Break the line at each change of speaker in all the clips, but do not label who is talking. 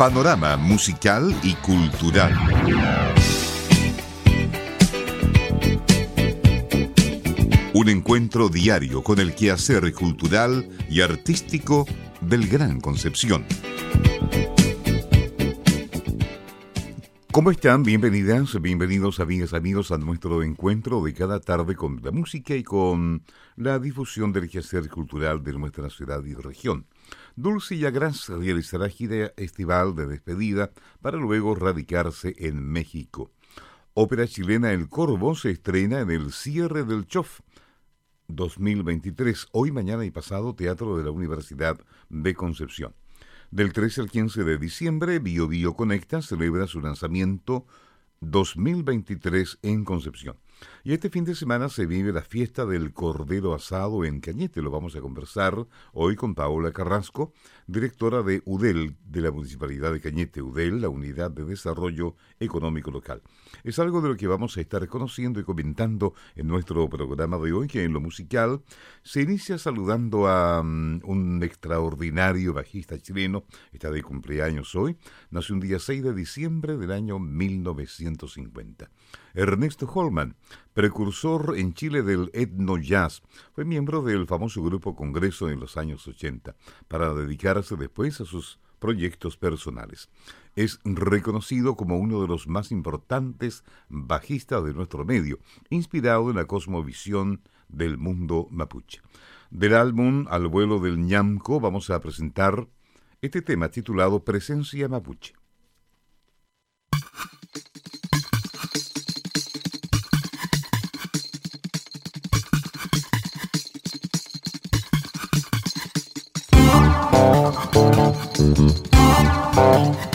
Panorama musical y cultural. Un encuentro diario con el quehacer cultural y artístico del Gran Concepción. ¿Cómo están? Bienvenidas, bienvenidos amigas, amigos a nuestro encuentro de cada tarde con la música y con la difusión del quehacer cultural de nuestra ciudad y región. Dulce Yagras realizará gira estival de despedida para luego radicarse en México. Ópera chilena El Corvo se estrena en el cierre del CHOF 2023, hoy, mañana y pasado, Teatro de la Universidad de Concepción. Del 13 al 15 de diciembre, Bio Bio Conecta celebra su lanzamiento 2023 en Concepción. Y este fin de semana se vive la fiesta del Cordero Asado en Cañete. Lo vamos a conversar hoy con Paola Carrasco, directora de UDEL, de la Municipalidad de Cañete. UDEL, la Unidad de Desarrollo Económico Local. Es algo de lo que vamos a estar conociendo y comentando en nuestro programa de hoy, que en lo musical se inicia saludando a mm, un extraordinario bajista chileno. Está de cumpleaños hoy. Nació un día 6 de diciembre del año 1950. Ernesto Holman, precursor en Chile del etno jazz, fue miembro del famoso grupo Congreso en los años 80, para dedicarse después a sus proyectos personales. Es reconocido como uno de los más importantes bajistas de nuestro medio, inspirado en la cosmovisión del mundo mapuche. Del álbum Al vuelo del ñamco vamos a presentar este tema titulado Presencia mapuche. Bye.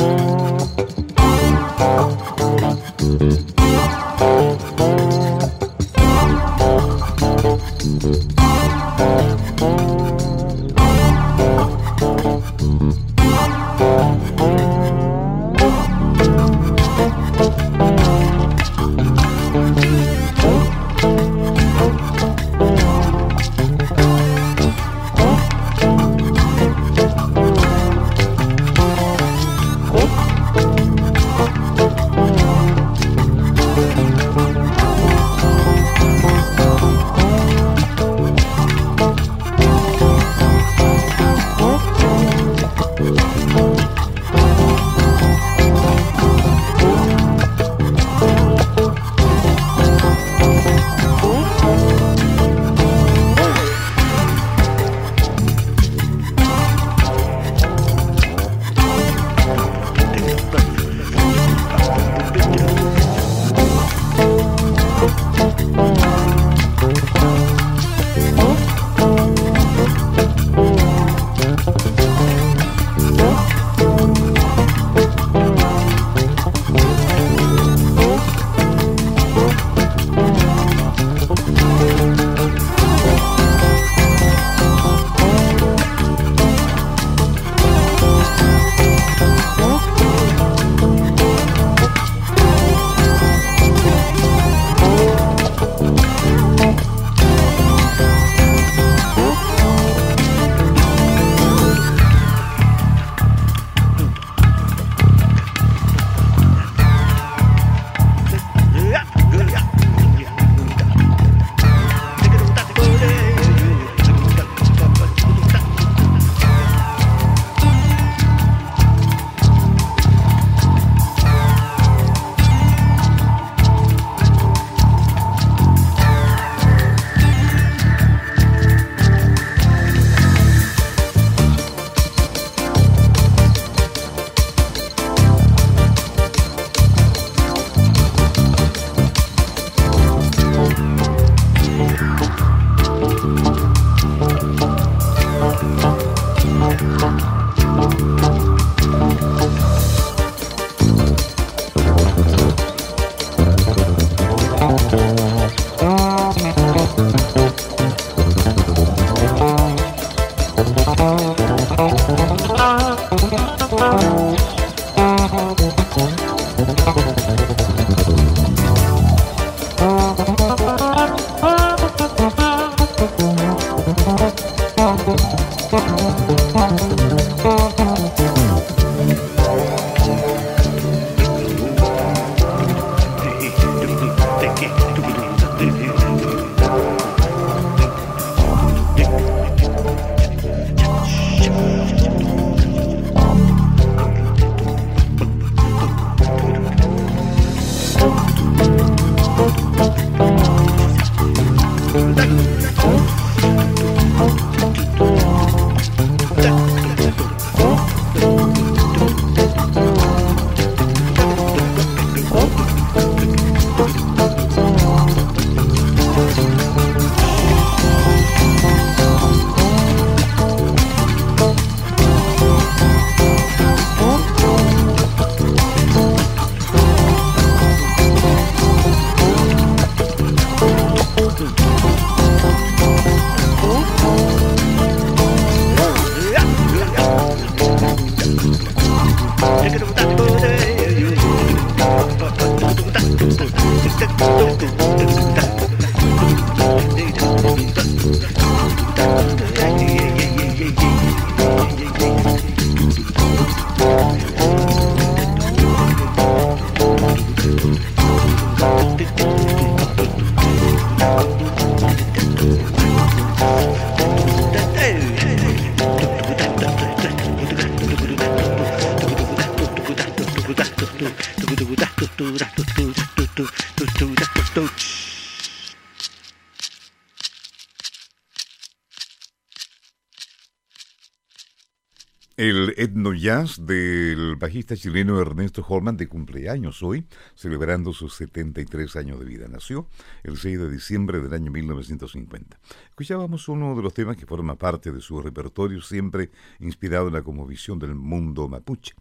Jazz del bajista chileno Ernesto Holman de cumpleaños hoy, celebrando sus 73 años de vida. Nació el 6 de diciembre del año 1950. Escuchábamos uno de los temas que forma parte de su repertorio, siempre inspirado en la visión del mundo mapuche.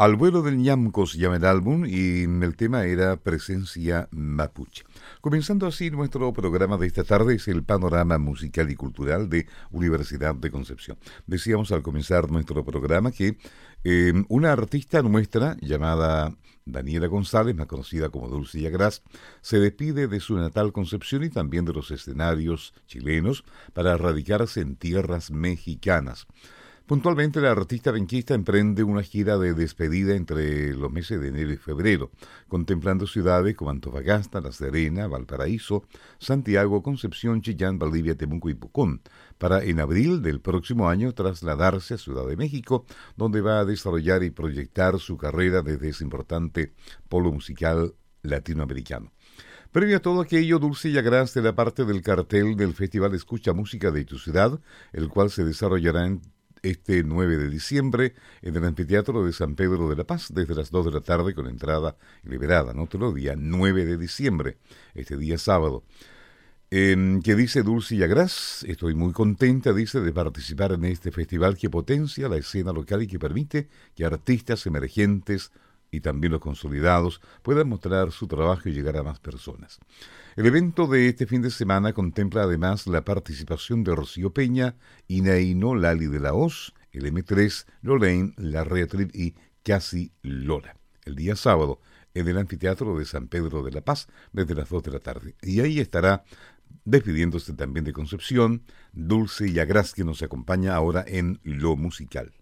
Al vuelo del ñamco se llama el álbum y el tema era Presencia Mapuche. Comenzando así nuestro programa de esta tarde es el panorama musical y cultural de Universidad de Concepción. Decíamos al comenzar nuestro programa que eh, una artista nuestra llamada Daniela González, más conocida como Dulce Yagras, se despide de su natal Concepción y también de los escenarios chilenos para radicarse en tierras mexicanas. Puntualmente, la artista benquista emprende una gira de despedida entre los meses de enero y febrero, contemplando ciudades como Antofagasta, La Serena, Valparaíso, Santiago, Concepción, Chillán, Valdivia, Temuco y Pucón, para en abril del próximo año trasladarse a Ciudad de México, donde va a desarrollar y proyectar su carrera desde ese importante polo musical latinoamericano. Previo a todo aquello, Dulce y Agras de la parte del cartel del Festival Escucha Música de tu ciudad, el cual se desarrollará en este 9 de diciembre en el anfiteatro de San Pedro de la Paz desde las 2 de la tarde con entrada liberada, no otro día 9 de diciembre, este día sábado. Eh, que dice Dulce Yagras, estoy muy contenta, dice, de participar en este festival que potencia la escena local y que permite que artistas emergentes y también los consolidados puedan mostrar su trabajo y llegar a más personas. El evento de este fin de semana contempla además la participación de Rocío Peña, Inaino Lali de la Hoz, el M3, Lorraine, La Reatrip y Casi Lola. El día sábado, en el anfiteatro de San Pedro de la Paz, desde las 2 de la tarde. Y ahí estará despidiéndose también de Concepción, Dulce y Agras, que nos acompaña ahora en lo musical.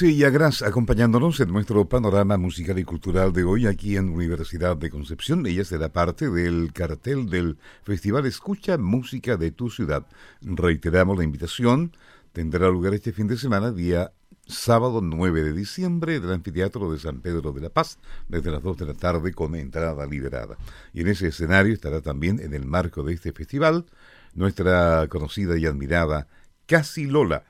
Dulce y Agras acompañándonos en nuestro panorama musical y cultural de hoy aquí en Universidad de Concepción. Ella será parte del cartel del Festival Escucha Música de tu Ciudad. Reiteramos la invitación. Tendrá lugar este fin de semana, día sábado 9 de diciembre, del Anfiteatro de San Pedro de la Paz, desde las 2 de la tarde con entrada liberada. Y en ese escenario estará también, en el marco de este festival, nuestra conocida y admirada Casi Lola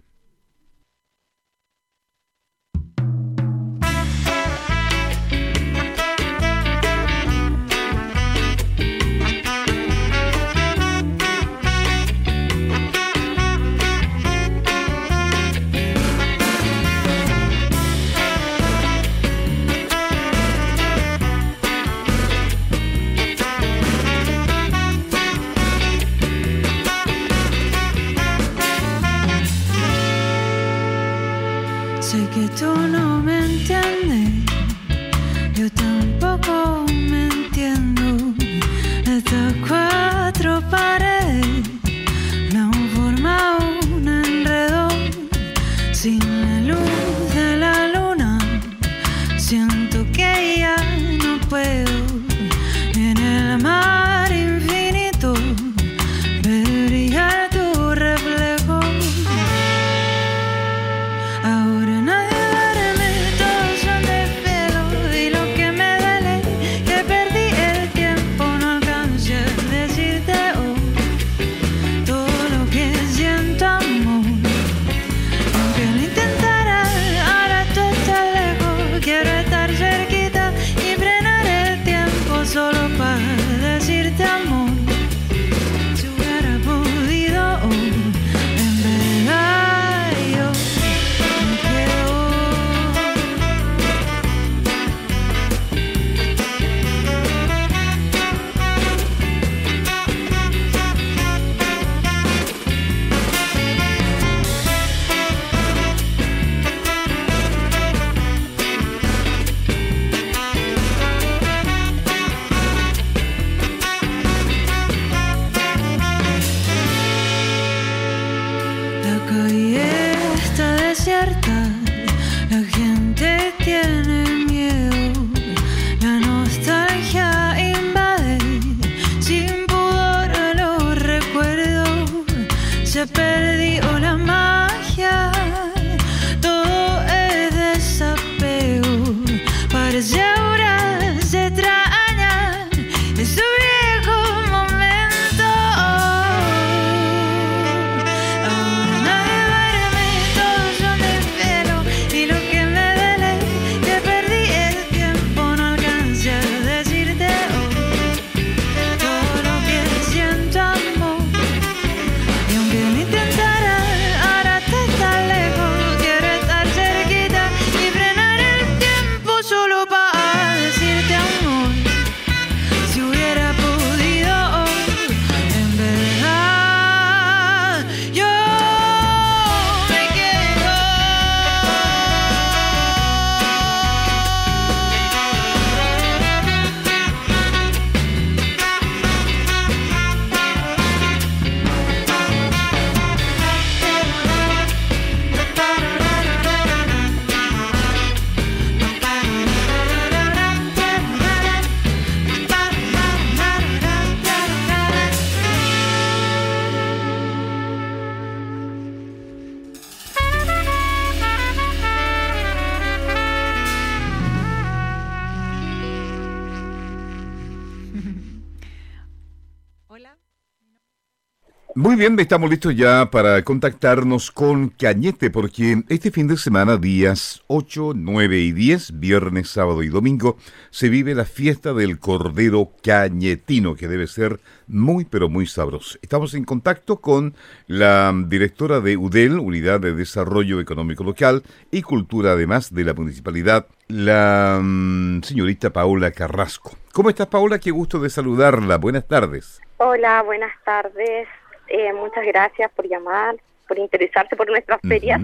bien, estamos listos ya para contactarnos con Cañete, porque este fin de semana, días 8, 9 y 10, viernes, sábado y domingo, se vive la fiesta del Cordero Cañetino, que debe ser muy, pero muy sabroso. Estamos en contacto con la directora de UDEL, Unidad de Desarrollo Económico Local y Cultura, además de la municipalidad, la mm, señorita Paola Carrasco. ¿Cómo estás, Paola? Qué gusto de saludarla. Buenas tardes.
Hola, buenas tardes. Eh, muchas gracias por llamar, por interesarse por nuestras ferias.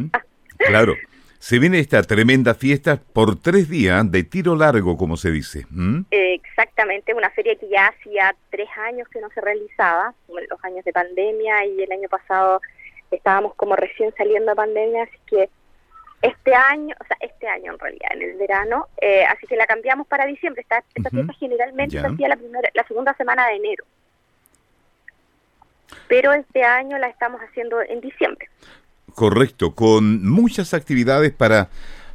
Claro. Se viene esta tremenda fiesta por tres días de tiro largo, como se dice.
exactamente, una feria que ya hacía tres años que no se realizaba, los años de pandemia y el año pasado estábamos como recién saliendo de pandemia, así que Este año, o sea, este año en realidad, en el verano, eh, así que la cambiamos para diciembre. Esta, esta fiesta generalmente se hacía la, primera, la segunda semana de enero. Pero este año la estamos haciendo en diciembre.
Correcto, con muchas actividades para,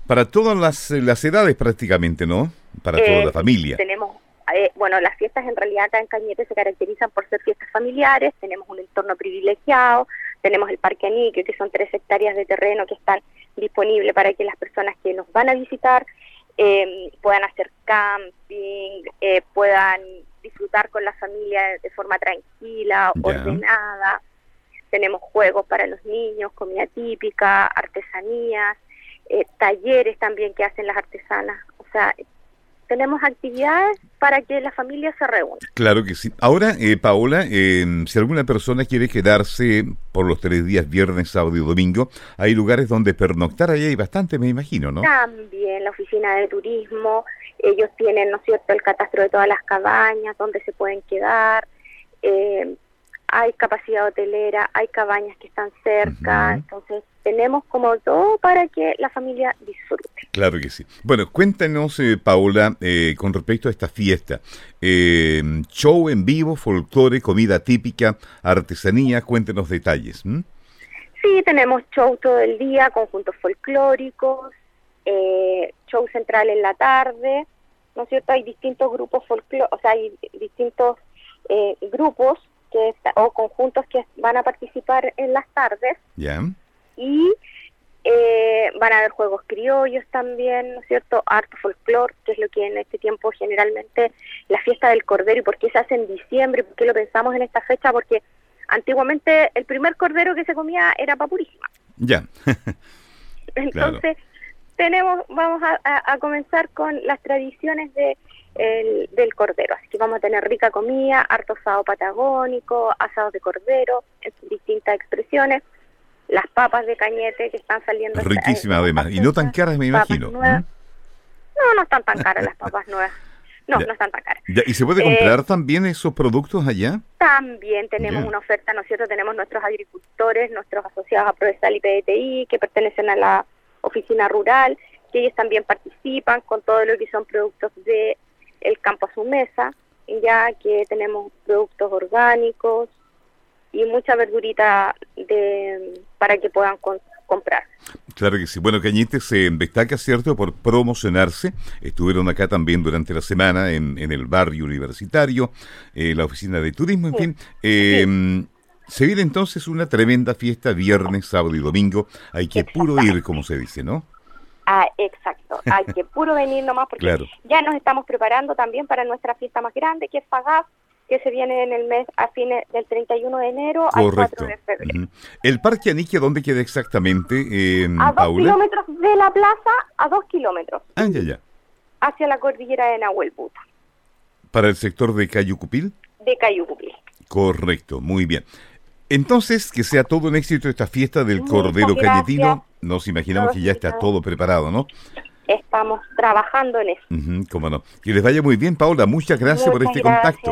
para todas las, las edades prácticamente, ¿no? Para toda la eh, familia.
Tenemos eh, bueno, las fiestas en realidad acá en Cañete se caracterizan por ser fiestas familiares, tenemos un entorno privilegiado, tenemos el Parque Anique, que son tres hectáreas de terreno que están disponibles para que las personas que nos van a visitar eh, puedan hacer camping, eh, puedan disfrutar con la familia de forma tranquila, ordenada. Tenemos juegos para los niños, comida típica, artesanías, talleres también que hacen las artesanas. O sea, tenemos actividades para que la familia se reúna.
Claro que sí. Ahora, eh, Paola, eh, si alguna persona quiere quedarse por los tres días, viernes, sábado y domingo, hay lugares donde pernoctar, ahí hay bastante, me imagino, ¿no?
También la oficina de turismo, ellos tienen, ¿no es cierto?, el catastro de todas las cabañas, donde se pueden quedar. Eh, hay capacidad hotelera, hay cabañas que están cerca, entonces tenemos como todo para que la familia disfrute.
Claro que sí. Bueno, cuéntanos, eh, Paola, eh, con respecto a esta fiesta. Eh, show en vivo, folclore, comida típica, artesanía, cuéntenos detalles.
Sí, tenemos show todo el día, conjuntos folclóricos, show central en la tarde, ¿no es cierto? Hay distintos grupos folclóricos, o sea, hay distintos grupos que o conjuntos que van a participar en las tardes.
Ya.
Y eh, van a haber juegos criollos también, ¿no es cierto? Arte folclore, que es lo que en este tiempo generalmente la fiesta del cordero y por qué se hace en diciembre, por qué lo pensamos en esta fecha, porque antiguamente el primer cordero que se comía era papurísima.
Ya.
Entonces, tenemos, vamos a, comenzar con las tradiciones de del cordero. Así que vamos a tener rica comida, harto asado patagónico, asados de cordero, en distintas expresiones, las papas de cañete que están saliendo.
Riquísimas además, y no tan caras me imagino.
No, no están tan caras las papas nuevas. No, no están tan caras.
¿Y se puede comprar eh, también esos productos allá?
También tenemos una oferta, ¿no es cierto? Tenemos nuestros agricultores, nuestros asociados a Prodesal y PDTI, que pertenecen a la oficina rural, que ellos también participan con todo lo que son productos de el campo a su mesa, ya que tenemos productos orgánicos y mucha verdurita de, para que puedan comprar.
Claro que sí. Bueno, Cañete se destaca, ¿cierto?, por promocionarse. Estuvieron acá también durante la semana en, en el barrio universitario, eh, la oficina de turismo, en fin. Eh, se viene entonces una tremenda fiesta viernes, sábado y domingo. Hay que puro ir, como se dice, ¿no?
Ah, exacto. Hay que puro venir nomás porque ya nos estamos preparando también para nuestra fiesta más grande, que es Fagaz, que se viene en el mes a fines del 31 de enero al 4 de febrero.
¿El Parque Anique dónde queda exactamente, eh,
A dos kilómetros de la plaza, a dos kilómetros.
Ah, ya, ya.
Hacia la cordillera de Nahuelbuta.
¿Para el sector de Cayucupil?
De Cayucupil.
Correcto, muy bien. Entonces, que sea todo un éxito esta fiesta del Cordero Cayetino. Nos imaginamos que ya está todo preparado, ¿no?
Estamos trabajando en eso.
cómo no. Que les vaya muy bien, Paula. Muchas gracias por este contacto.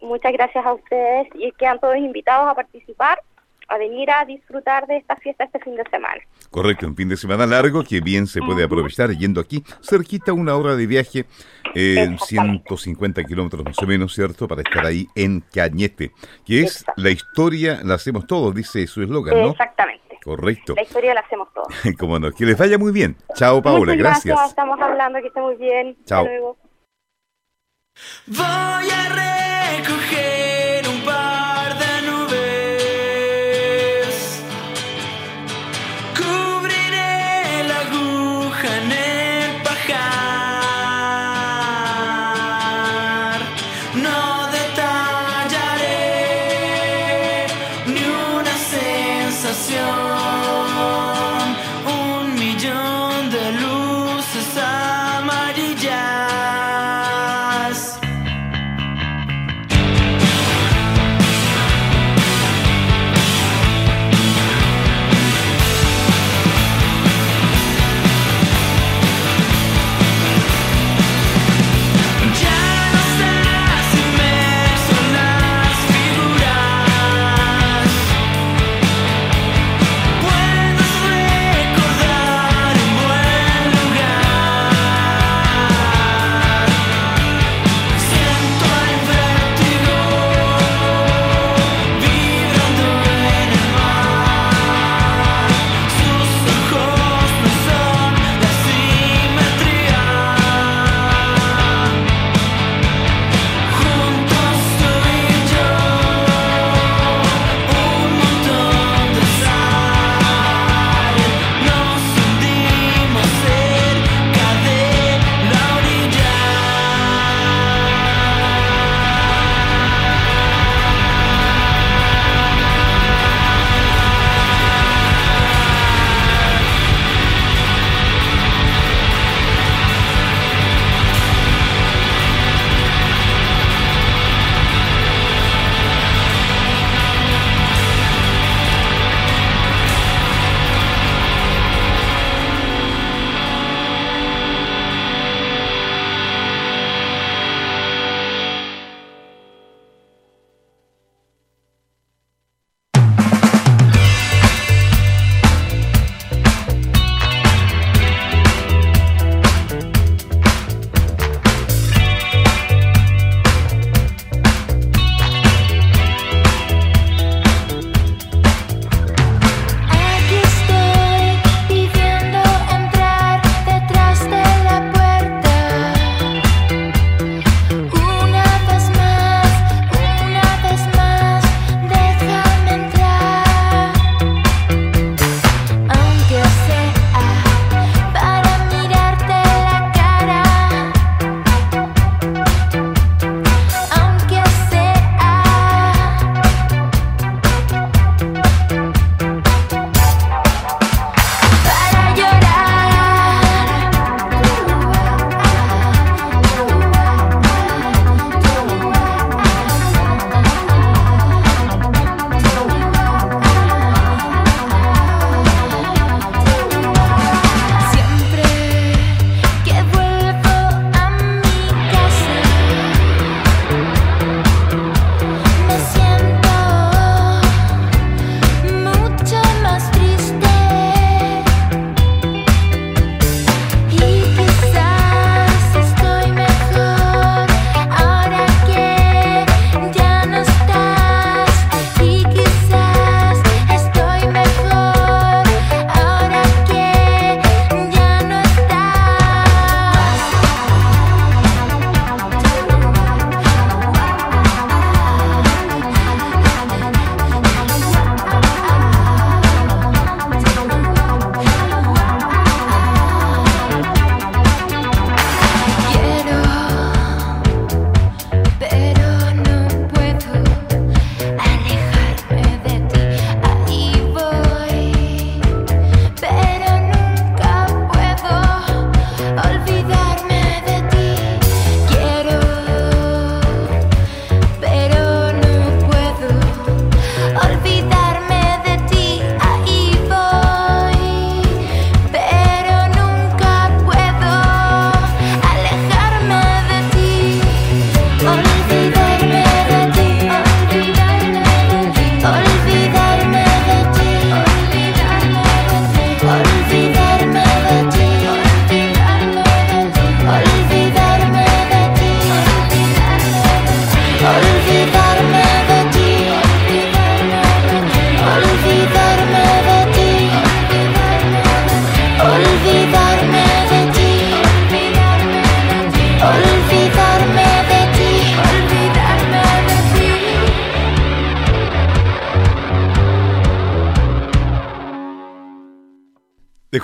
Muchas gracias a ustedes y quedan todos invitados a participar, a venir a disfrutar de esta fiesta este fin de semana.
Correcto, un fin de semana largo que bien se puede aprovechar yendo aquí cerquita una hora de viaje, en 150 kilómetros más o menos, ¿cierto? Para estar ahí en Cañete, que es la historia, la hacemos todos, dice su eslogan, ¿no?
Exactamente.
Correcto.
La historia la hacemos todos.
Cómo no, que les vaya muy bien. Chao, Paula, gracias. gracias.
Estamos hablando, que esté muy bien.
Chao. Hasta luego.
Voy a recoger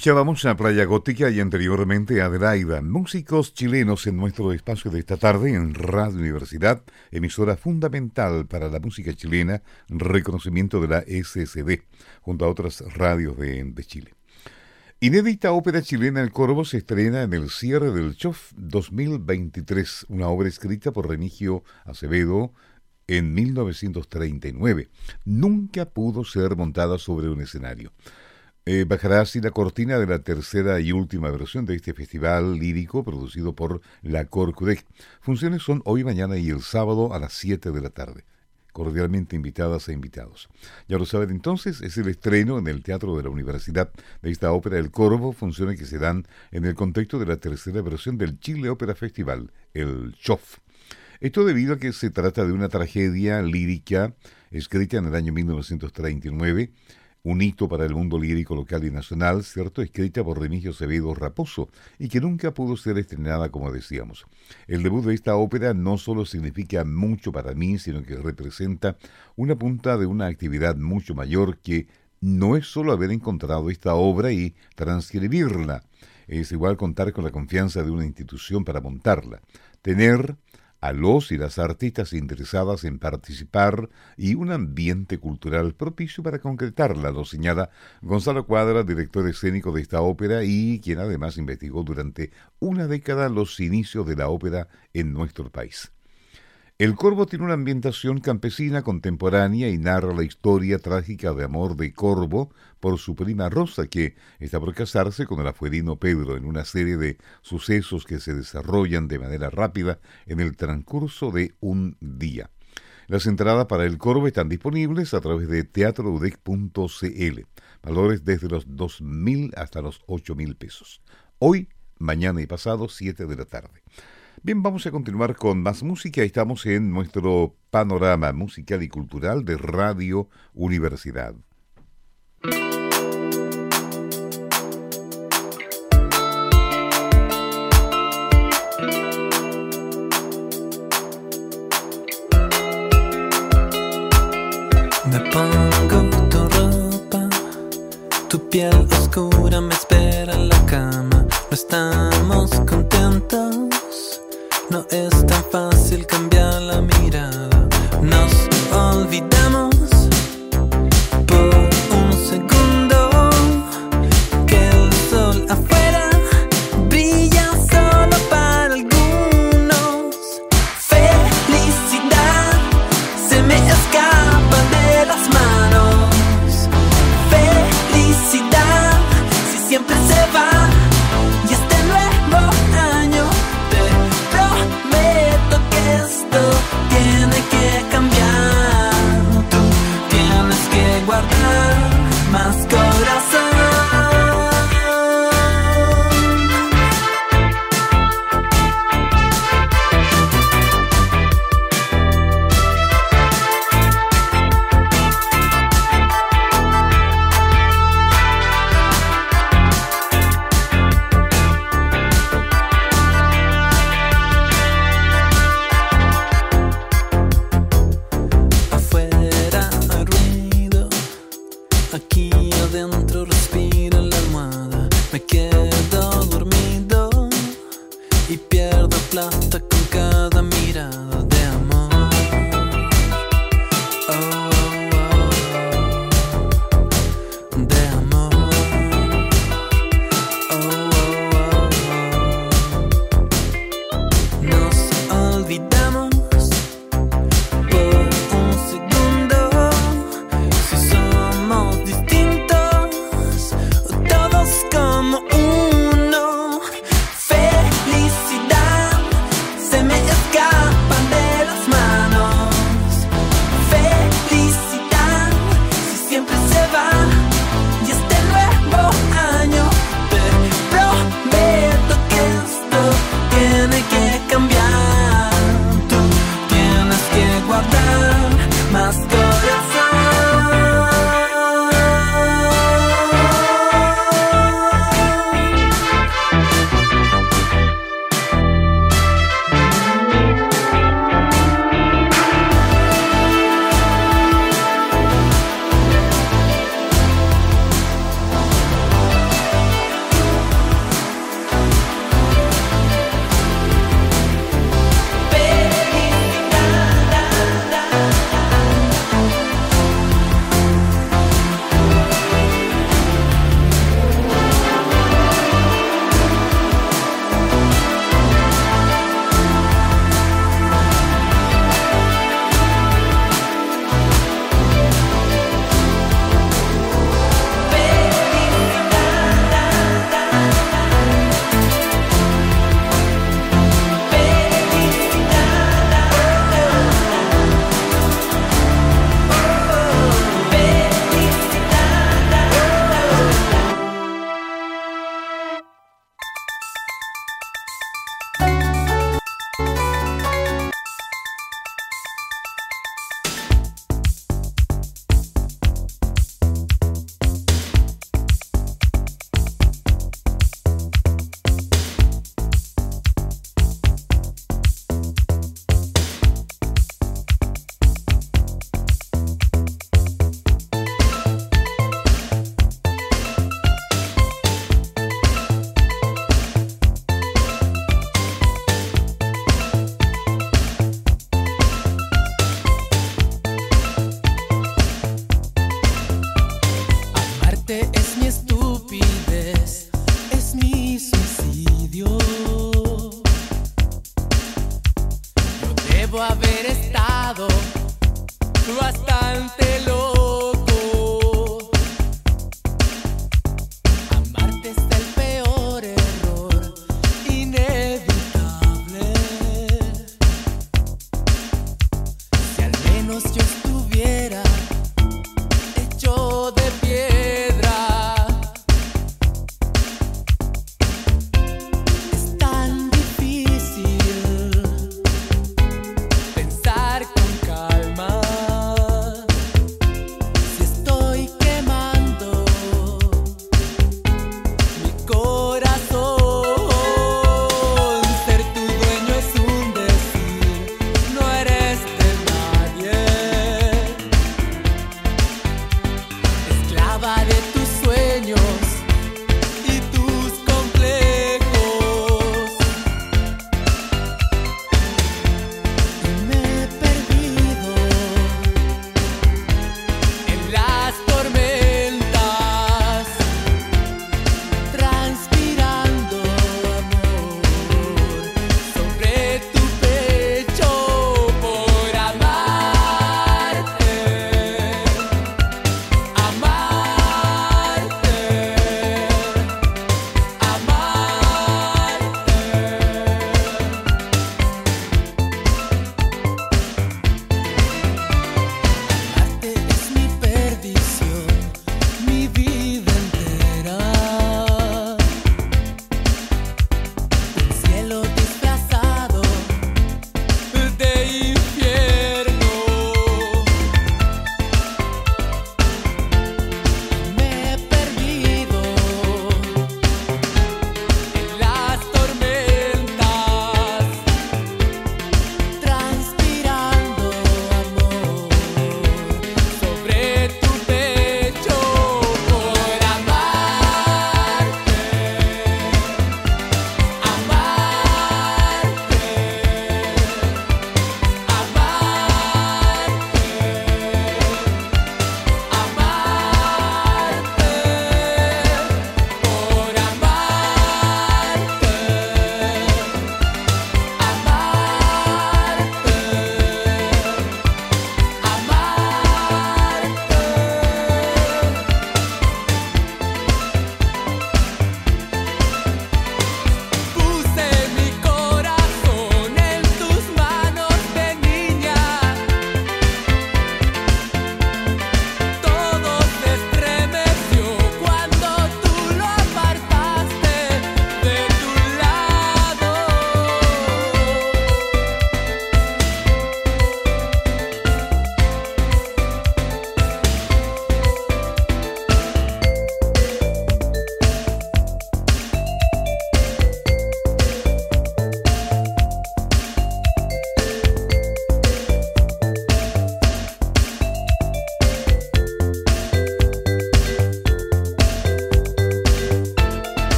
Escuchábamos a Playa Gótica y anteriormente a Adelaida, músicos chilenos en nuestro espacio de esta tarde en Radio Universidad, emisora fundamental para la música chilena, reconocimiento de la SSD, junto a otras radios de, Chile. Inédita ópera chilena El Corvo se estrena en el cierre del CHOF 2023, una obra escrita por Remigio Acevedo en 1939. Nunca pudo ser montada sobre un escenario. Eh, bajará así la cortina de la tercera y última versión de este festival lírico producido por la Corcudec. Funciones son hoy, mañana y el sábado a las 7 de la tarde. Cordialmente invitadas e invitados. Ya lo saben entonces, es el estreno en el Teatro de la Universidad de esta ópera El Corvo, funciones que se dan en el contexto de la tercera versión del Chile Ópera Festival, el CHOF. Esto debido a que se trata de una tragedia lírica escrita en el año 1939 un hito para el mundo lírico local y nacional, cierto, escrita por Remigio Acevedo Raposo, y que nunca pudo ser estrenada como decíamos. El debut de esta ópera no solo significa mucho para mí, sino que representa una punta de una actividad mucho mayor que no es solo haber encontrado esta obra y transcribirla, es igual contar con la confianza de una institución para montarla, tener a los y las artistas interesadas en participar y un ambiente cultural propicio para concretarla, lo señala Gonzalo Cuadra, director escénico de esta ópera y quien además investigó durante una década los inicios de la ópera en nuestro país. El Corvo tiene una ambientación campesina contemporánea y narra la historia trágica de amor de Corvo por su prima Rosa, que está por casarse con el afuerino Pedro en una serie de sucesos que se desarrollan de manera rápida en el transcurso de un día. Las entradas para el Corvo están disponibles a través de teatroudec.cl, valores desde los 2.000 hasta los 8.000 pesos. Hoy, mañana y pasado, 7 de la tarde. Bien, vamos a continuar con más música. Estamos en nuestro panorama musical y cultural de Radio Universidad.
Me pongo tu ropa, tu piel oscura me espera en la cama. No estamos contentos no es tan fácil cambiar la mirada. Nos olvidamos por un segundo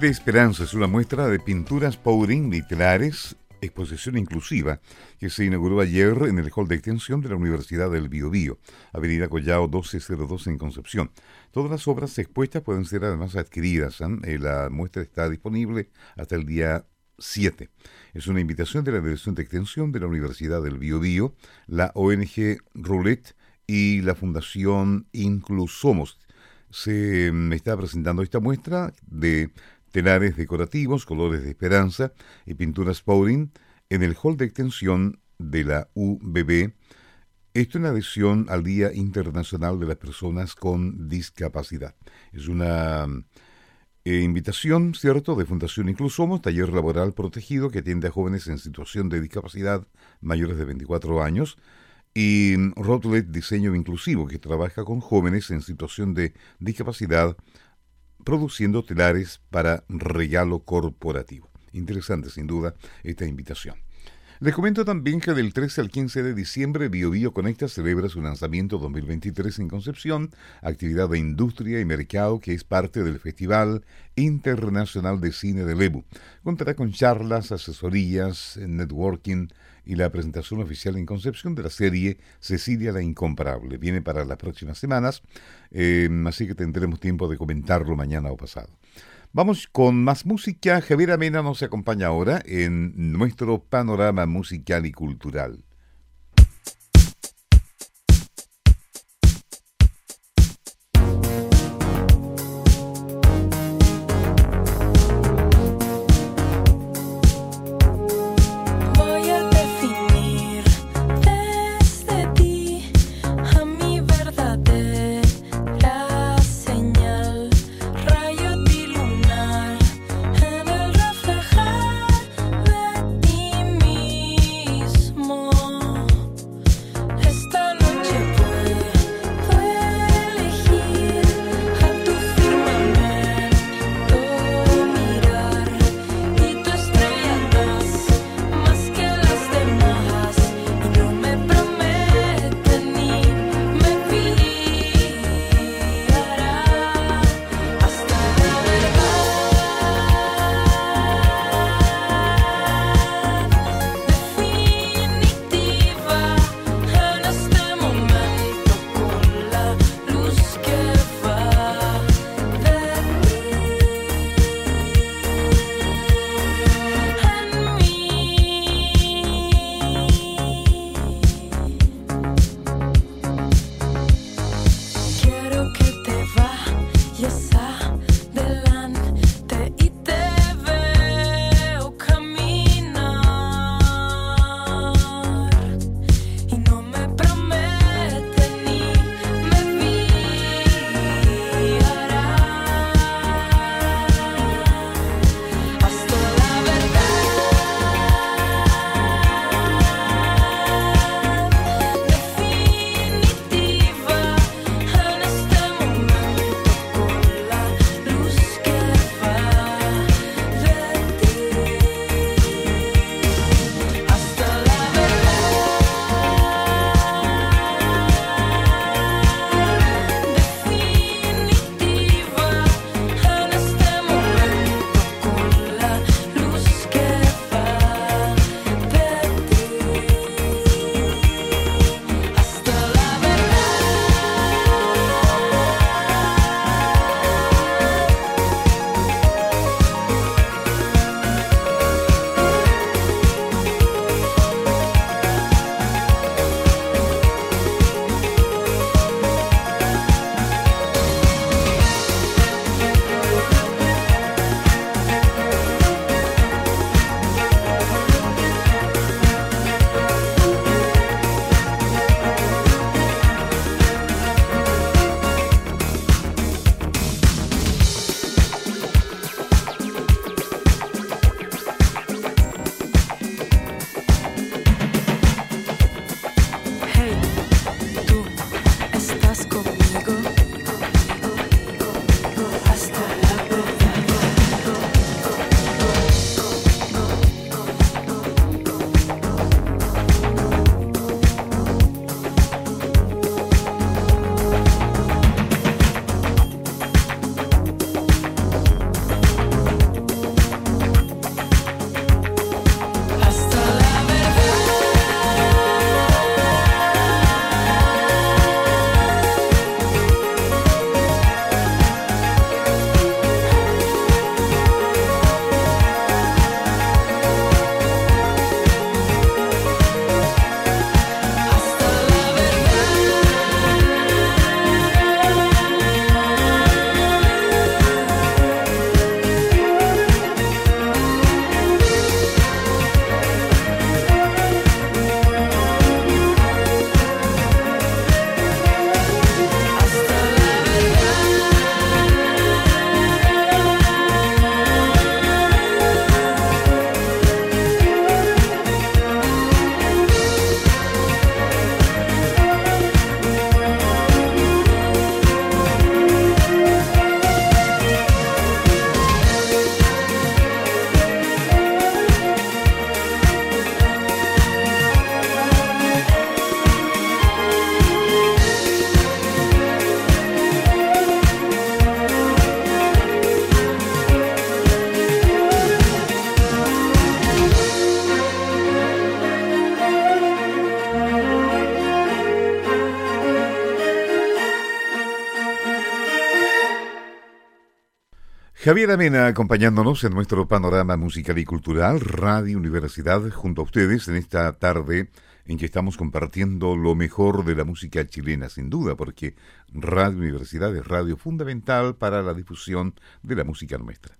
De
Esperanza es una muestra de pinturas pouring literales, exposición inclusiva, que se inauguró ayer en el hall de extensión de la Universidad del Biobío, Avenida Collao 1202 en Concepción. Todas las obras expuestas pueden ser además adquiridas. ¿eh? Eh, la muestra está disponible hasta el día 7. Es una invitación de la Dirección de Extensión de la Universidad del Biobío, la ONG Roulette y la Fundación Inclusomos se mm, está presentando esta muestra de telares decorativos, colores de esperanza y pinturas Powering en el hall de extensión de la UBB. Esto en adhesión al Día Internacional de las Personas con Discapacidad. Es una eh, invitación, ¿cierto?, de Fundación Inclusomos, taller laboral protegido que atiende a jóvenes en situación de discapacidad mayores de 24 años y Rotlet Diseño Inclusivo, que trabaja con jóvenes en situación de discapacidad, produciendo telares para regalo corporativo. Interesante, sin duda, esta invitación. Les comento también que del 13 al 15 de diciembre BioBio Conecta celebra su lanzamiento 2023 en Concepción, actividad de industria y mercado que es parte del Festival Internacional de Cine de Lebu. Contará con charlas, asesorías, networking y la presentación oficial en Concepción de la serie Cecilia la Incomparable. Viene para las próximas semanas, eh, así que tendremos tiempo de comentarlo mañana o pasado. Vamos con más música. Javier Amena nos acompaña ahora en nuestro panorama musical y cultural. Javier Amena acompañándonos en nuestro panorama musical y cultural, Radio Universidad, junto a ustedes en esta tarde en que estamos compartiendo lo mejor de la música chilena, sin duda, porque Radio Universidad es radio fundamental para la difusión de la música nuestra.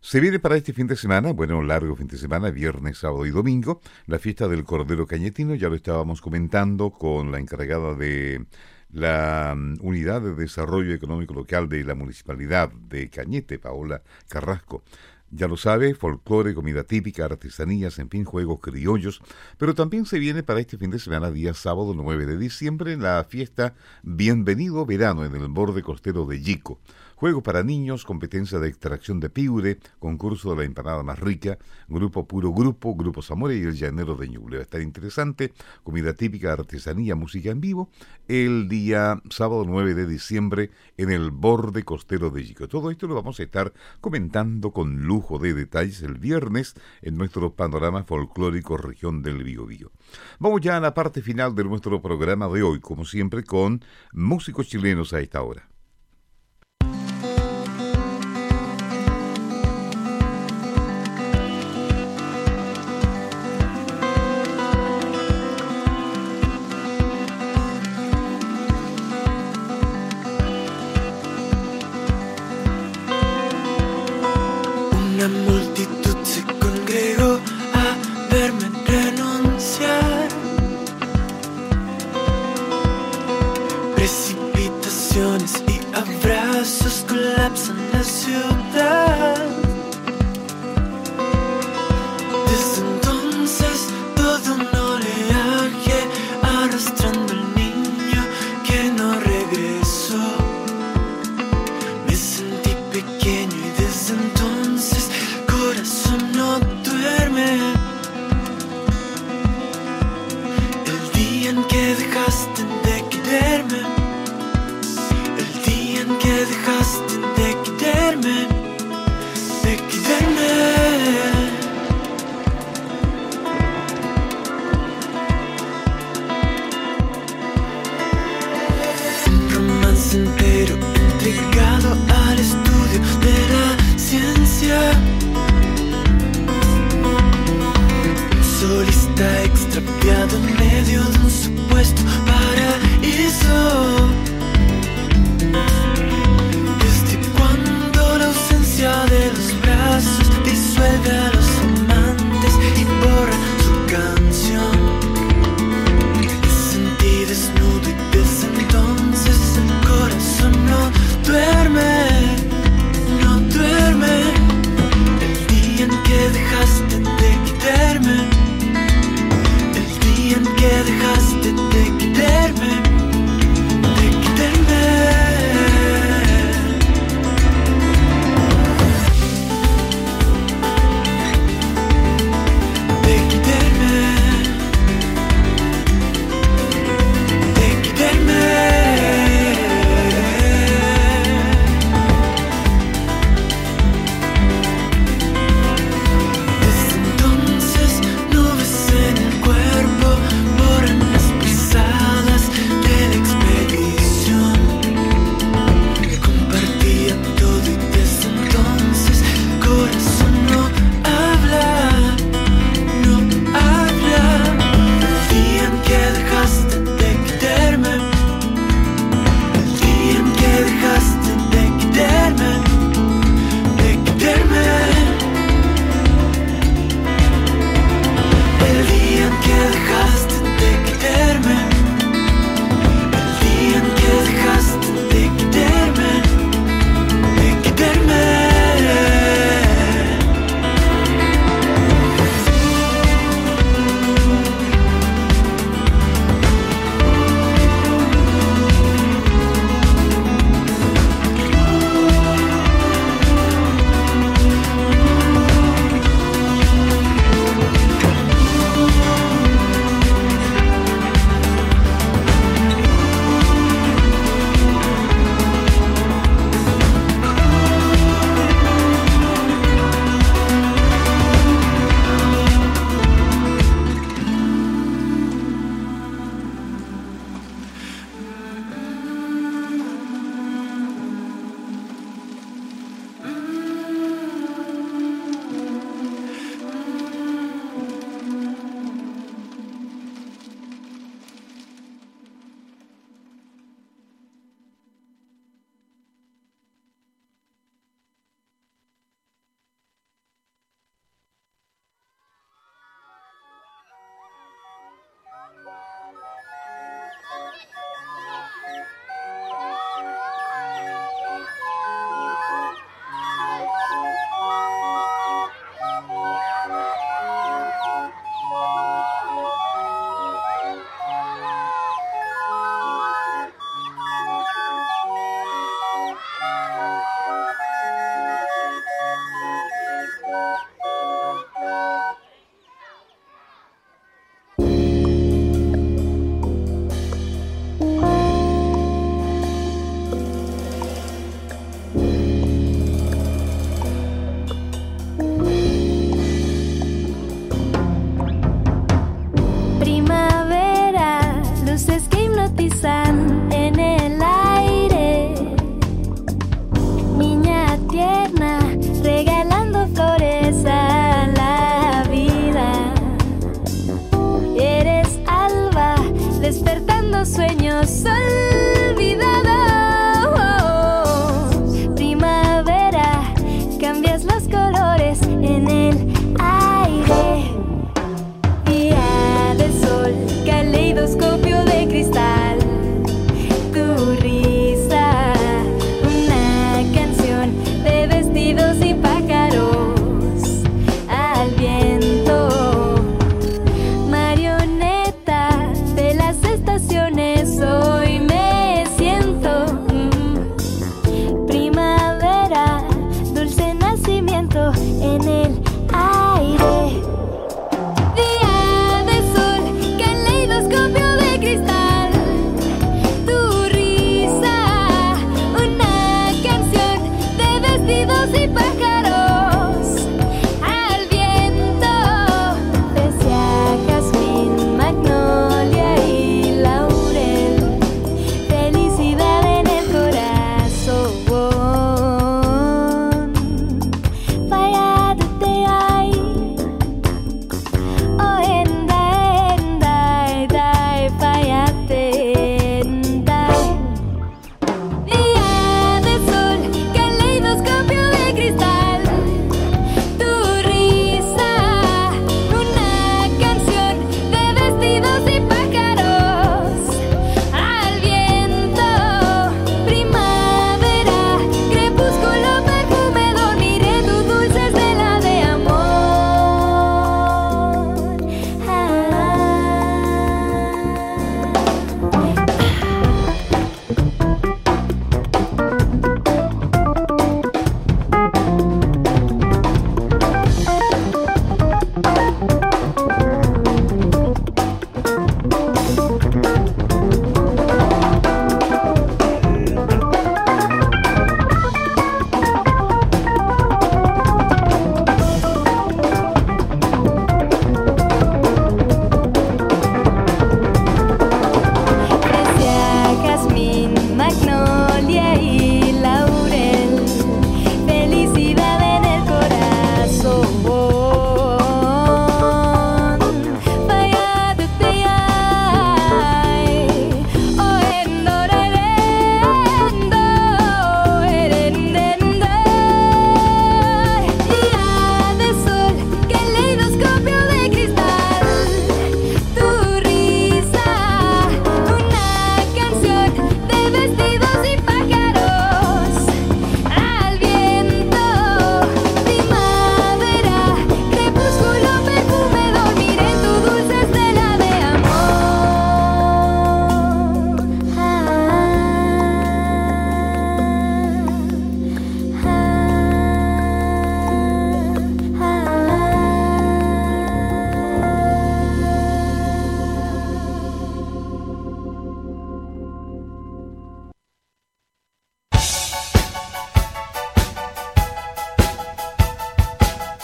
Se viene para este fin de semana, bueno, largo fin de semana, viernes, sábado y domingo, la fiesta del Cordero Cañetino, ya lo estábamos comentando con la encargada de la mm, Unidad de Desarrollo Económico Local de la Municipalidad de Cañete, Paola Carrasco. Ya lo sabe, folclore, comida típica, artesanías, en fin, juegos criollos. Pero también se viene para este fin de semana, día sábado 9 de diciembre, la fiesta Bienvenido Verano en el borde costero de Yico. Juegos para niños, competencia de extracción de piure, concurso de la empanada más rica, grupo puro grupo, grupo Zamora y el llanero de Ñuble. Va a estar interesante, comida típica, artesanía, música en vivo, el día sábado 9 de diciembre en el borde costero de Yico. Todo esto lo vamos a estar comentando con lujo de detalles el viernes en nuestro panorama folclórico región del Biobío. Vamos ya a la parte final de nuestro programa de hoy, como siempre, con músicos chilenos a esta hora.